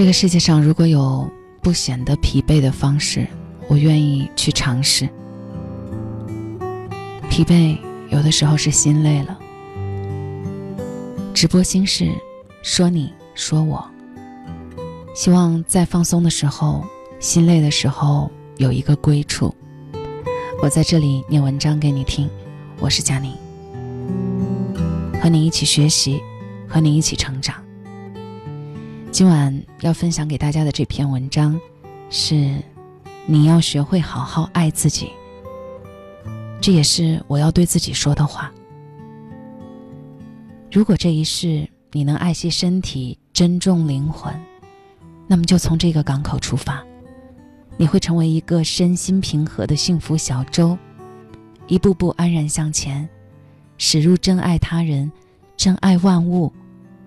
这个世界上如果有不显得疲惫的方式，我愿意去尝试。疲惫有的时候是心累了。直播心事，说你说我。希望在放松的时候、心累的时候有一个归处。我在这里念文章给你听。我是佳宁，和你一起学习，和你一起成长。今晚要分享给大家的这篇文章，是你要学会好好爱自己。这也是我要对自己说的话。如果这一世你能爱惜身体、珍重灵魂，那么就从这个港口出发，你会成为一个身心平和的幸福小舟，一步步安然向前，驶入真爱他人、真爱万物、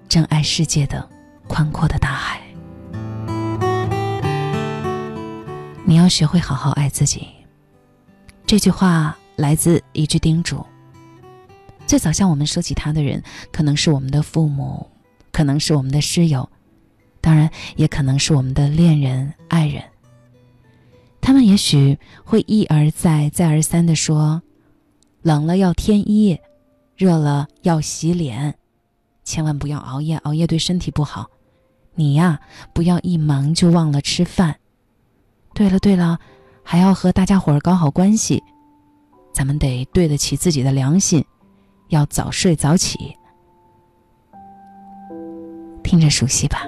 真爱世界的。宽阔的大海，你要学会好好爱自己。这句话来自一句叮嘱。最早向我们说起他的人，可能是我们的父母，可能是我们的师友，当然也可能是我们的恋人、爱人。他们也许会一而再、再而三的说：“冷了要添衣，热了要洗脸。”千万不要熬夜，熬夜对身体不好。你呀，不要一忙就忘了吃饭。对了对了，还要和大家伙儿搞好关系。咱们得对得起自己的良心，要早睡早起。听着熟悉吧？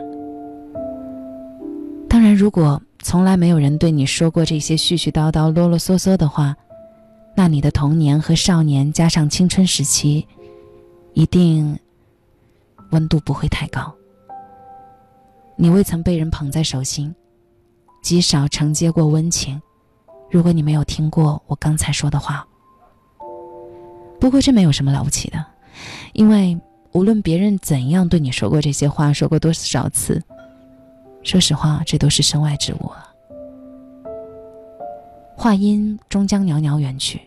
当然，如果从来没有人对你说过这些絮絮叨叨、啰啰嗦嗦的话，那你的童年和少年加上青春时期，一定。温度不会太高。你未曾被人捧在手心，极少承接过温情。如果你没有听过我刚才说的话，不过这没有什么了不起的，因为无论别人怎样对你说过这些话，说过多少次，说实话，这都是身外之物了。话音终将袅袅远去。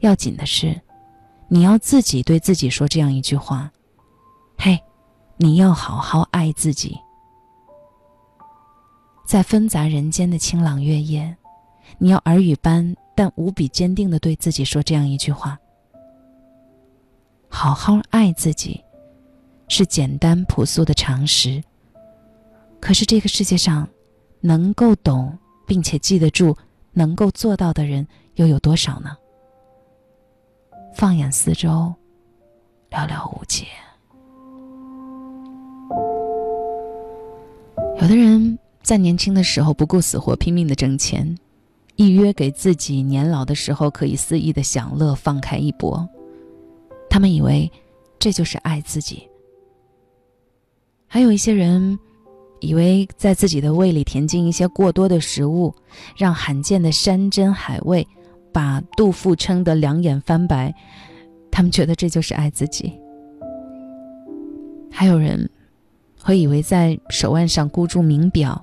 要紧的是，你要自己对自己说这样一句话。嘿，你要好好爱自己。在纷杂人间的清朗月夜，你要耳语般但无比坚定的对自己说这样一句话：好好爱自己，是简单朴素的常识。可是这个世界上，能够懂并且记得住、能够做到的人又有多少呢？放眼四周，寥寥无几。有的人在年轻的时候不顾死活拼命的挣钱，一约给自己年老的时候可以肆意的享乐放开一搏，他们以为这就是爱自己。还有一些人，以为在自己的胃里填进一些过多的食物，让罕见的山珍海味把肚腹撑得两眼翻白，他们觉得这就是爱自己。还有人。会以为在手腕上箍住名表，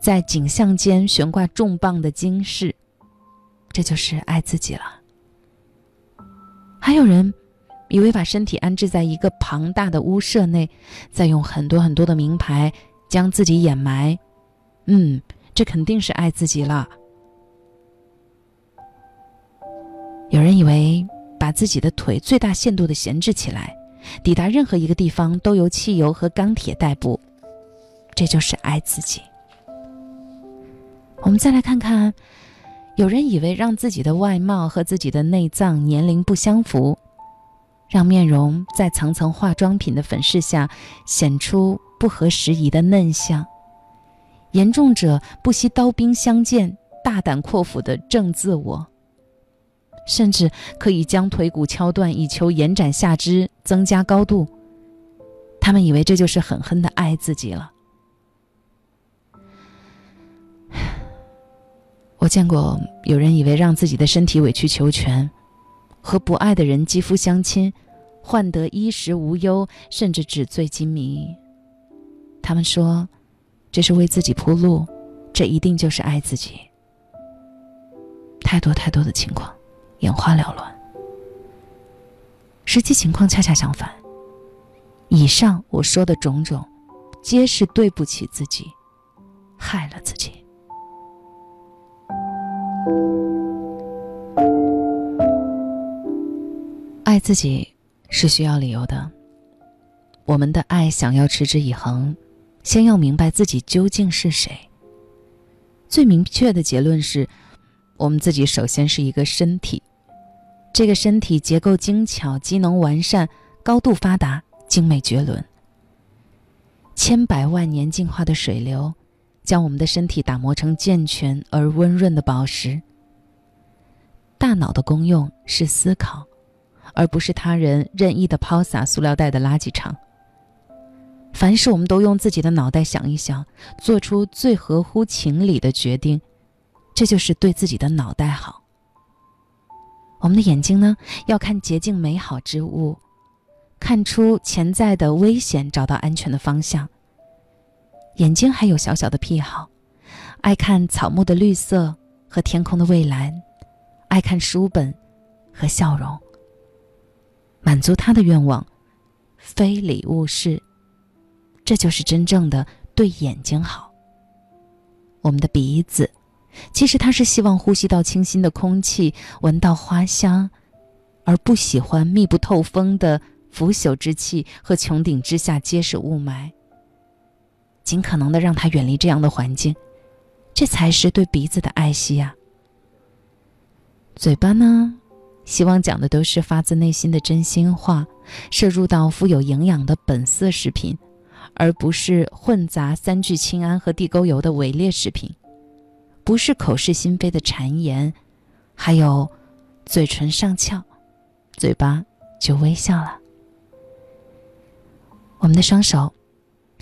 在景象间悬挂重磅的金饰，这就是爱自己了。还有人以为把身体安置在一个庞大的屋舍内，再用很多很多的名牌将自己掩埋，嗯，这肯定是爱自己了。有人以为把自己的腿最大限度的闲置起来。抵达任何一个地方都由汽油和钢铁代步，这就是爱自己。我们再来看看，有人以为让自己的外貌和自己的内脏年龄不相符，让面容在层层化妆品的粉饰下显出不合时宜的嫩相。严重者不惜刀兵相见，大胆阔斧的正自我，甚至可以将腿骨敲断以求延展下肢、增加高度。他们以为这就是狠狠的爱自己了。我见过有人以为让自己的身体委曲求全，和不爱的人肌肤相亲，换得衣食无忧，甚至纸醉金迷。他们说。这是为自己铺路，这一定就是爱自己。太多太多的情况，眼花缭乱。实际情况恰恰相反。以上我说的种种，皆是对不起自己，害了自己。爱自己是需要理由的。我们的爱想要持之以恒。先要明白自己究竟是谁。最明确的结论是，我们自己首先是一个身体，这个身体结构精巧、机能完善、高度发达、精美绝伦。千百万年进化的水流，将我们的身体打磨成健全而温润的宝石。大脑的功用是思考，而不是他人任意的抛洒塑料袋的垃圾场。凡事我们都用自己的脑袋想一想，做出最合乎情理的决定，这就是对自己的脑袋好。我们的眼睛呢，要看洁净美好之物，看出潜在的危险，找到安全的方向。眼睛还有小小的癖好，爱看草木的绿色和天空的蔚蓝，爱看书本和笑容。满足他的愿望，非礼勿视。这就是真正的对眼睛好。我们的鼻子，其实它是希望呼吸到清新的空气，闻到花香，而不喜欢密不透风的腐朽之气和穹顶之下皆是雾霾。尽可能的让他远离这样的环境，这才是对鼻子的爱惜呀。嘴巴呢，希望讲的都是发自内心的真心话，摄入到富有营养的本色食品。而不是混杂三聚氰胺和地沟油的伪劣食品，不是口是心非的谗言，还有嘴唇上翘，嘴巴就微笑了。我们的双手，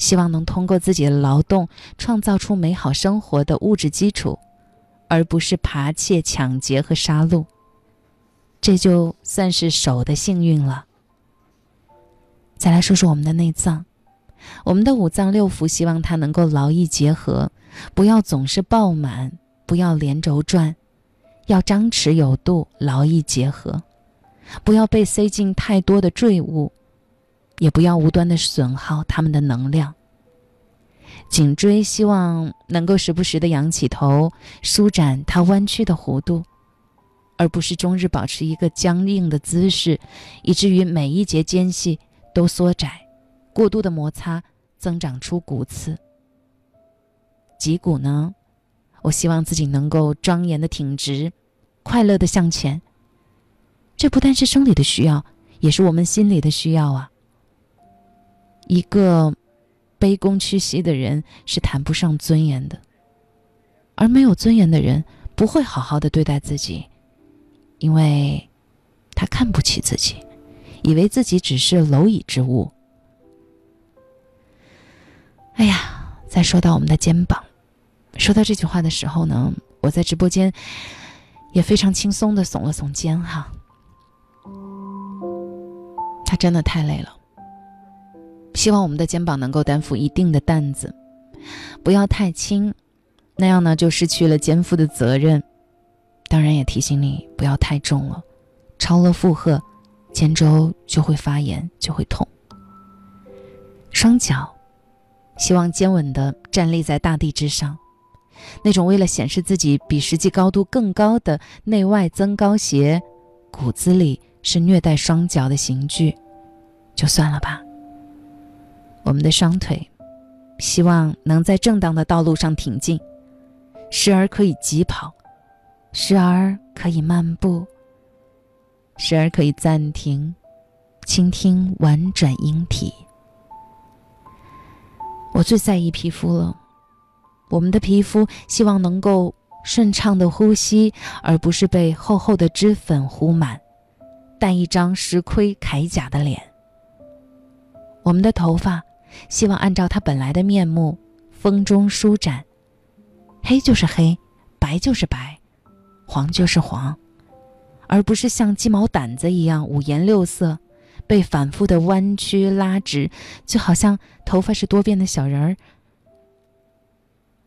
希望能通过自己的劳动创造出美好生活的物质基础，而不是扒窃、抢劫和杀戮。这就算是手的幸运了。再来说说我们的内脏。我们的五脏六腑希望它能够劳逸结合，不要总是爆满，不要连轴转，要张弛有度，劳逸结合，不要被塞进太多的赘物，也不要无端的损耗他们的能量。颈椎希望能够时不时的仰起头，舒展它弯曲的弧度，而不是终日保持一个僵硬的姿势，以至于每一节间隙都缩窄。过度的摩擦增长出骨刺。脊骨呢？我希望自己能够庄严的挺直，快乐的向前。这不但是生理的需要，也是我们心理的需要啊。一个卑躬屈膝的人是谈不上尊严的，而没有尊严的人不会好好的对待自己，因为他看不起自己，以为自己只是蝼蚁之物。哎呀，再说到我们的肩膀，说到这句话的时候呢，我在直播间也非常轻松的耸了耸肩哈。他真的太累了，希望我们的肩膀能够担负一定的担子，不要太轻，那样呢就失去了肩负的责任。当然也提醒你不要太重了，超了负荷，肩周就会发炎，就会痛。双脚。希望坚稳地站立在大地之上，那种为了显示自己比实际高度更高的内外增高鞋，骨子里是虐待双脚的刑具，就算了吧。我们的双腿，希望能在正当的道路上挺进，时而可以疾跑，时而可以漫步，时而可以暂停，倾听婉转莺啼。我最在意皮肤了，我们的皮肤希望能够顺畅的呼吸，而不是被厚厚的脂粉糊满，但一张石盔铠甲的脸。我们的头发。希望按照它本来的面目，风中舒展，黑就是黑，白就是白，黄就是黄，而不是像鸡毛掸子一样五颜六色，被反复的弯曲拉直，就好像头发是多变的小人儿。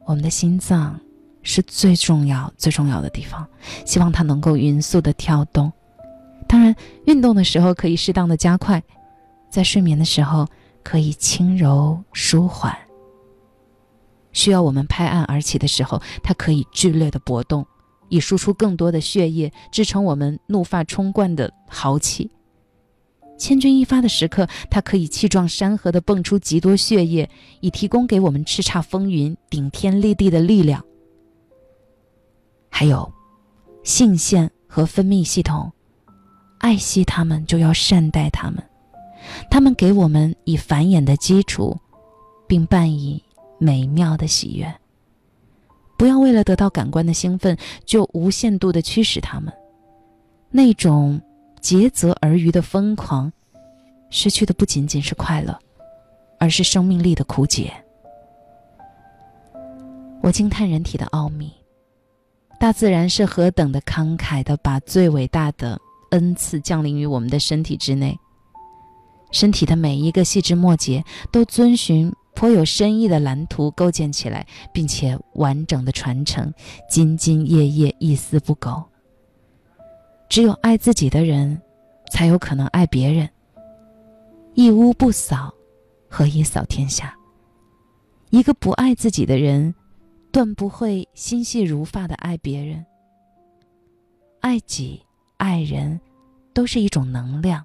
我们的心脏是最重要、最重要的地方，希望它能够匀速的跳动。当然，运动的时候可以适当的加快，在睡眠的时候。可以轻柔舒缓。需要我们拍案而起的时候，它可以剧烈的搏动，以输出更多的血液，支撑我们怒发冲冠的豪气。千钧一发的时刻，它可以气壮山河的蹦出极多血液，以提供给我们叱咤风云、顶天立地的力量。还有，性腺和分泌系统，爱惜它们就要善待它们。他们给我们以繁衍的基础，并伴以美妙的喜悦。不要为了得到感官的兴奋，就无限度的驱使他们。那种竭泽而渔的疯狂，失去的不仅仅是快乐，而是生命力的枯竭。我惊叹人体的奥秘，大自然是何等的慷慨的，把最伟大的恩赐降临于我们的身体之内。身体的每一个细枝末节都遵循颇有深意的蓝图构建起来，并且完整的传承，兢兢业业，一丝不苟。只有爱自己的人，才有可能爱别人。一屋不扫，何以扫天下？一个不爱自己的人，断不会心细如发的爱别人。爱己、爱人，都是一种能量。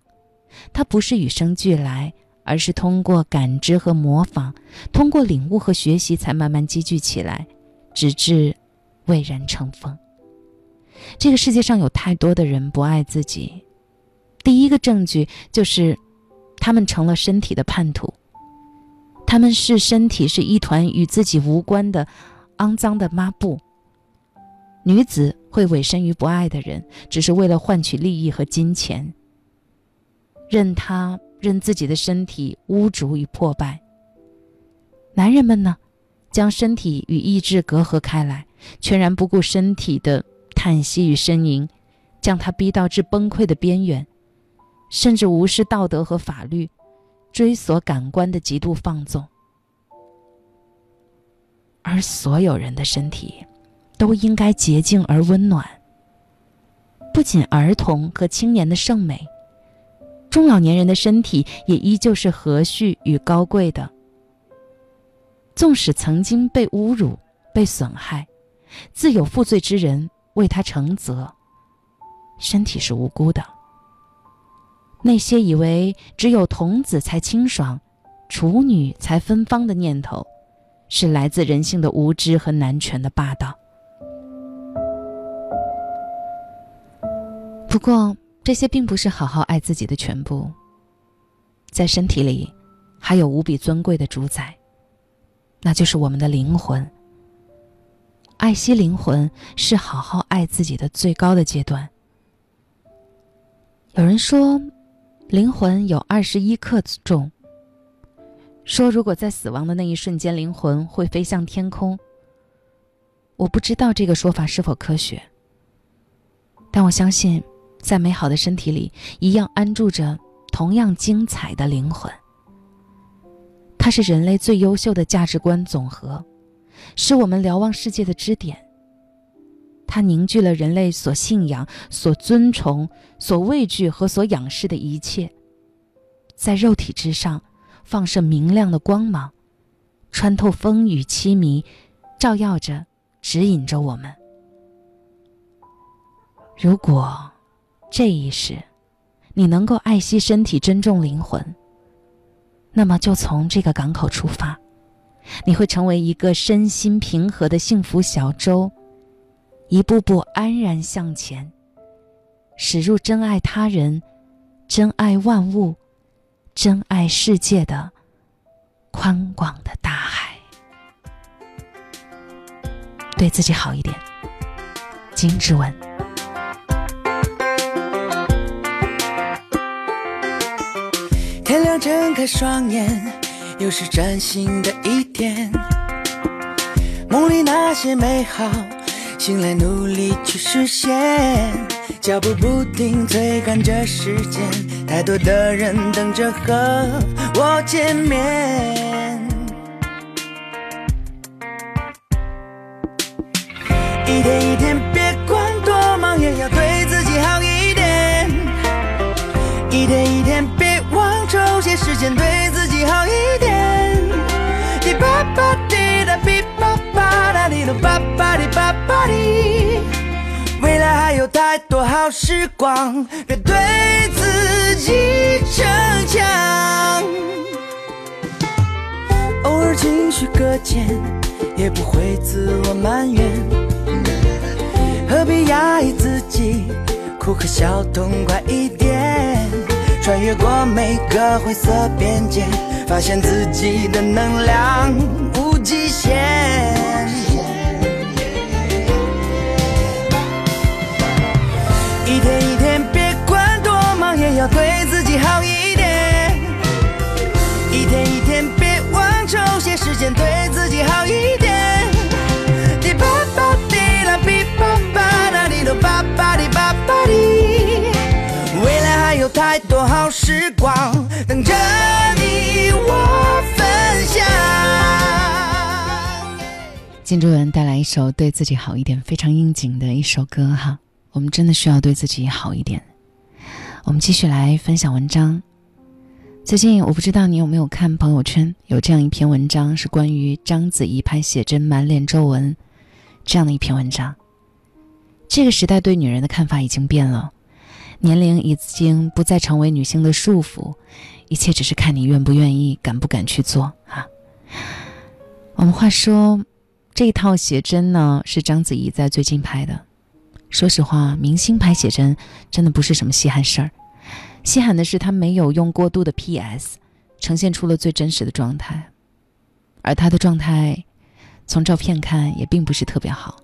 它不是与生俱来，而是通过感知和模仿，通过领悟和学习，才慢慢积聚起来，直至蔚然成风。这个世界上有太多的人不爱自己，第一个证据就是，他们成了身体的叛徒。他们视身体是一团与自己无关的肮脏的抹布。女子会委身于不爱的人，只是为了换取利益和金钱。任他任自己的身体污浊与破败。男人们呢，将身体与意志隔阂开来，全然不顾身体的叹息与呻吟，将他逼到至崩溃的边缘，甚至无视道德和法律，追索感官的极度放纵。而所有人的身体，都应该洁净而温暖。不仅儿童和青年的圣美。中老年人的身体也依旧是和煦与高贵的，纵使曾经被侮辱、被损害，自有负罪之人为他承责。身体是无辜的。那些以为只有童子才清爽，处女才芬芳的念头，是来自人性的无知和男权的霸道。不过。这些并不是好好爱自己的全部。在身体里，还有无比尊贵的主宰，那就是我们的灵魂。爱惜灵魂是好好爱自己的最高的阶段。有人说，灵魂有二十一克重。说如果在死亡的那一瞬间，灵魂会飞向天空。我不知道这个说法是否科学，但我相信。在美好的身体里，一样安住着同样精彩的灵魂。它是人类最优秀的价值观总和，是我们瞭望世界的支点。它凝聚了人类所信仰、所尊崇、所畏惧和所仰视的一切，在肉体之上放射明亮的光芒，穿透风雨凄迷，照耀着，指引着我们。如果。这一世，你能够爱惜身体、珍重灵魂，那么就从这个港口出发，你会成为一个身心平和的幸福小舟，一步步安然向前，驶入真爱他人、真爱万物、真爱世界的宽广的大海。对自己好一点，金志文。睁开双眼，又是崭新的一天。梦里那些美好，醒来努力去实现。脚步不停追赶着时间，太多的人等着和我见面。一天一天，别管多忙，也要对自己好一点。一天一天，先对自己好一点。滴吧吧滴答滴吧吧哒滴吧吧滴吧吧滴。未来还有太多好时光，别对自己逞强。偶尔情绪搁浅，也不会自我埋怨。何必压抑自己，哭和笑痛快一点。穿越过每个灰色边界，发现自己的能量无极限。一天一天，别管多忙，也要对自己好一点。一天一天，别忘抽些时间对太多好时光等着你我分享。金珠文带来一首对自己好一点，非常应景的一首歌哈。我们真的需要对自己好一点。我们继续来分享文章。最近我不知道你有没有看朋友圈，有这样一篇文章，是关于章子怡拍写真满脸皱纹这样的一篇文章。这个时代对女人的看法已经变了，年龄已经不再成为女性的束缚，一切只是看你愿不愿意、敢不敢去做啊。我们话说，这一套写真呢，是章子怡在最近拍的。说实话，明星拍写真真的不是什么稀罕事儿，稀罕的是她没有用过度的 PS，呈现出了最真实的状态。而她的状态，从照片看也并不是特别好，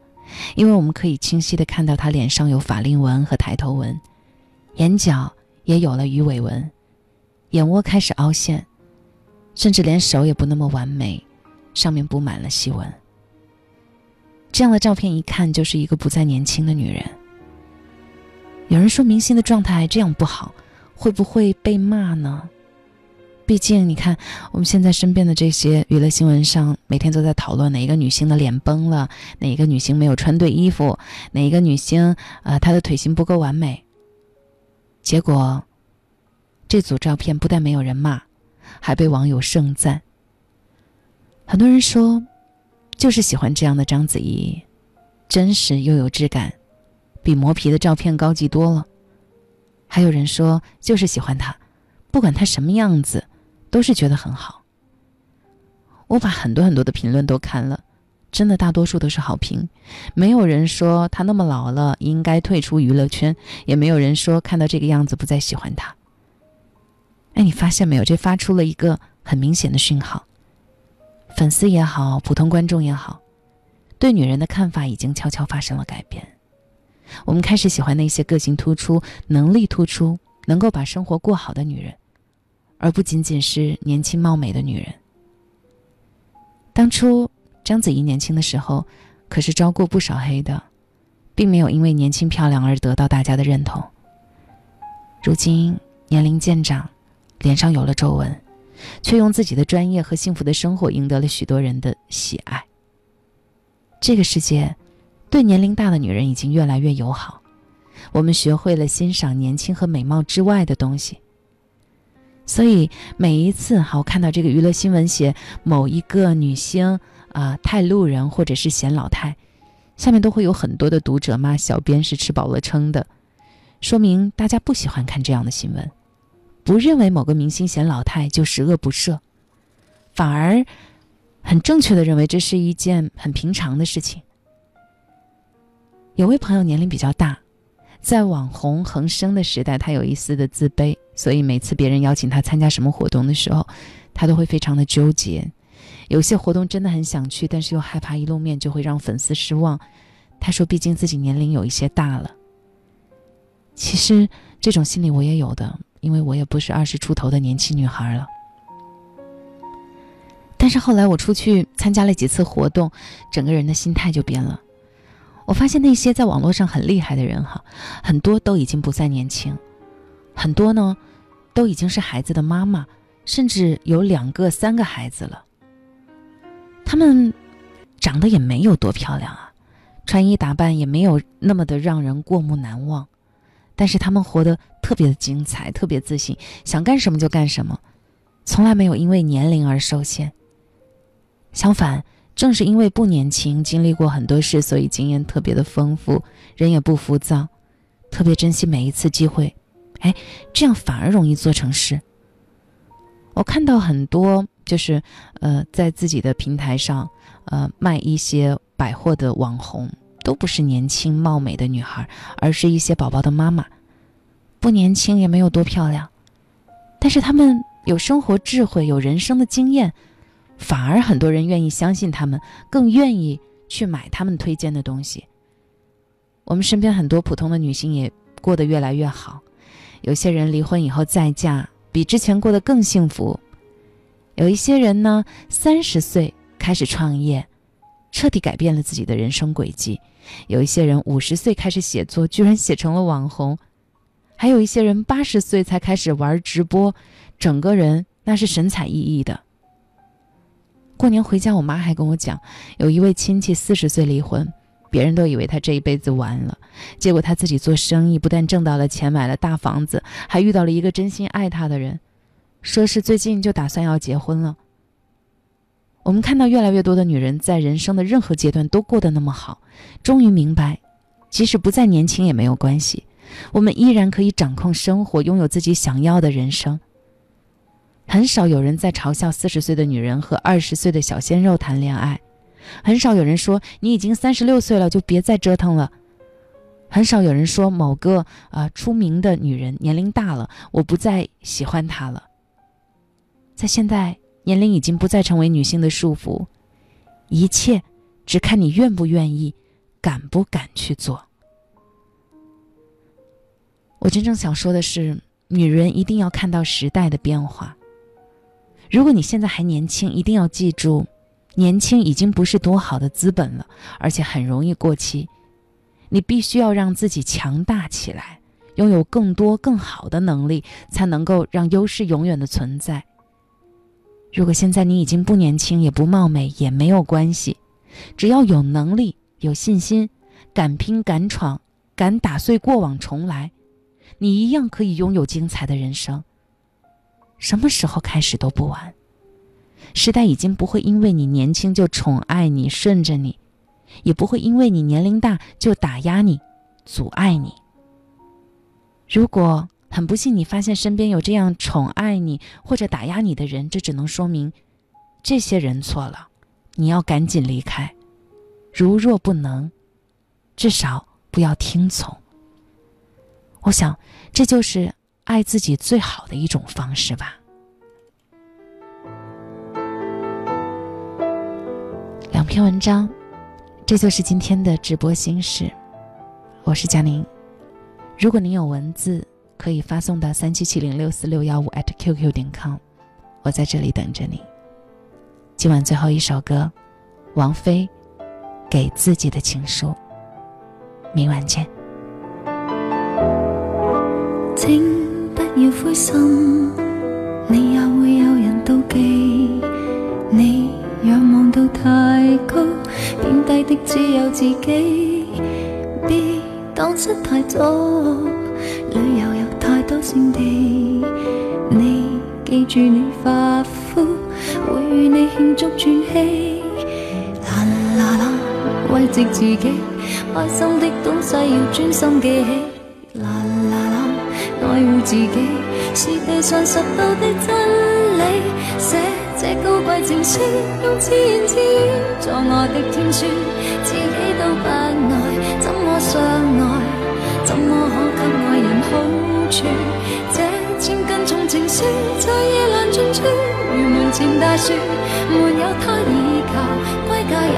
因为我们可以清晰的看到她脸上有法令纹和抬头纹，眼角也有了鱼尾纹，眼窝开始凹陷，甚至连手也不那么完美，上面布满了细纹。这样的照片一看就是一个不再年轻的女人。有人说明星的状态这样不好，会不会被骂呢？毕竟你看，我们现在身边的这些娱乐新闻上，每天都在讨论哪一个女星的脸崩了，哪一个女星没有穿对衣服，哪一个女星呃她的腿型不够完美。结果，这组照片不但没有人骂，还被网友盛赞。很多人说。就是喜欢这样的章子怡，真实又有质感，比磨皮的照片高级多了。还有人说就是喜欢她，不管她什么样子，都是觉得很好。我把很多很多的评论都看了，真的大多数都是好评，没有人说她那么老了应该退出娱乐圈，也没有人说看到这个样子不再喜欢她。哎，你发现没有？这发出了一个很明显的讯号。粉丝也好，普通观众也好，对女人的看法已经悄悄发生了改变。我们开始喜欢那些个性突出、能力突出、能够把生活过好的女人，而不仅仅是年轻貌美的女人。当初章子怡年轻的时候，可是招过不少黑的，并没有因为年轻漂亮而得到大家的认同。如今年龄渐长，脸上有了皱纹。却用自己的专业和幸福的生活赢得了许多人的喜爱。这个世界，对年龄大的女人已经越来越友好。我们学会了欣赏年轻和美貌之外的东西。所以每一次好看到这个娱乐新闻写某一个女星啊太路人或者是显老太，下面都会有很多的读者骂小编是吃饱了撑的，说明大家不喜欢看这样的新闻。不认为某个明星显老太就十恶不赦，反而很正确的认为这是一件很平常的事情。有位朋友年龄比较大，在网红横生的时代，他有一丝的自卑，所以每次别人邀请他参加什么活动的时候，他都会非常的纠结。有些活动真的很想去，但是又害怕一露面就会让粉丝失望。他说：“毕竟自己年龄有一些大了。”其实这种心理我也有的，因为我也不是二十出头的年轻女孩了。但是后来我出去参加了几次活动，整个人的心态就变了。我发现那些在网络上很厉害的人哈，很多都已经不再年轻，很多呢都已经是孩子的妈妈，甚至有两个、三个孩子了。他们长得也没有多漂亮啊，穿衣打扮也没有那么的让人过目难忘，但是他们活得特别的精彩，特别自信，想干什么就干什么，从来没有因为年龄而受限。相反，正是因为不年轻，经历过很多事，所以经验特别的丰富，人也不浮躁，特别珍惜每一次机会。哎，这样反而容易做成事。我看到很多。就是，呃，在自己的平台上，呃，卖一些百货的网红，都不是年轻貌美的女孩，而是一些宝宝的妈妈，不年轻也没有多漂亮，但是他们有生活智慧，有人生的经验，反而很多人愿意相信他们，更愿意去买他们推荐的东西。我们身边很多普通的女性也过得越来越好，有些人离婚以后再嫁，比之前过得更幸福。有一些人呢，三十岁开始创业，彻底改变了自己的人生轨迹；有一些人五十岁开始写作，居然写成了网红；还有一些人八十岁才开始玩直播，整个人那是神采奕奕的。过年回家，我妈还跟我讲，有一位亲戚四十岁离婚，别人都以为他这一辈子完了，结果他自己做生意，不但挣到了钱，买了大房子，还遇到了一个真心爱他的人。说是最近就打算要结婚了。我们看到越来越多的女人在人生的任何阶段都过得那么好，终于明白，即使不再年轻也没有关系，我们依然可以掌控生活，拥有自己想要的人生。很少有人在嘲笑四十岁的女人和二十岁的小鲜肉谈恋爱，很少有人说你已经三十六岁了就别再折腾了，很少有人说某个啊出名的女人年龄大了，我不再喜欢她了。在现在，年龄已经不再成为女性的束缚，一切只看你愿不愿意，敢不敢去做。我真正想说的是，女人一定要看到时代的变化。如果你现在还年轻，一定要记住，年轻已经不是多好的资本了，而且很容易过期。你必须要让自己强大起来，拥有更多更好的能力，才能够让优势永远的存在。如果现在你已经不年轻，也不貌美，也没有关系，只要有能力、有信心，敢拼敢闯，敢打碎过往重来，你一样可以拥有精彩的人生。什么时候开始都不晚。时代已经不会因为你年轻就宠爱你、顺着你，也不会因为你年龄大就打压你、阻碍你。如果。很不幸，你发现身边有这样宠爱你或者打压你的人，这只能说明这些人错了，你要赶紧离开。如若不能，至少不要听从。我想，这就是爱自己最好的一种方式吧。两篇文章，这就是今天的直播心事。我是佳宁，如果您有文字。可以发送到三七七零六四六幺五 at qq 点 com，我在这里等着你。今晚最后一首歌，王菲给自己的情书。明晚见。请不要灰心，你也会有人妒忌。你仰望到太高，贬低的只有自己。别当失太早，圣地，你记住你发肤，会与你庆祝转机。啦啦啦，慰藉自己，开心的东西要专心记起。啦啦啦，爱护自己，是地上拾到的真理。写这高贵情书，用自言自语作我的天书，这千斤重情书，在夜阑尽处，如门前大树，没有他依靠，归家也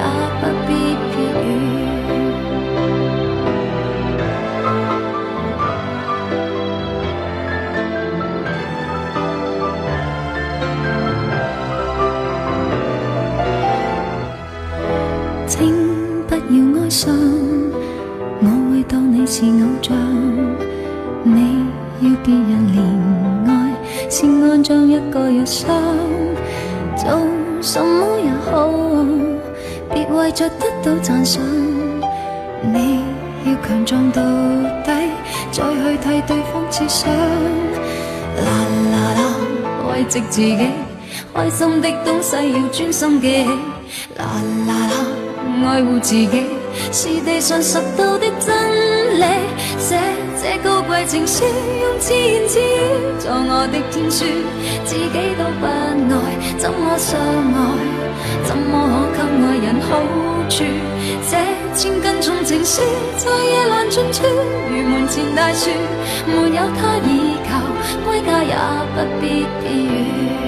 对方设想。啦啦啦，慰藉自己，开心的东西要专心记起。啦啦啦，爱护自己是地上拾到的真理。写这高贵情书，用自言自语做我的天书，自己都不爱，怎么相爱？怎么可给爱人好处？这千斤重情书，在夜阑尽处，如门前大树，没有他倚靠，归家也不必疲倦。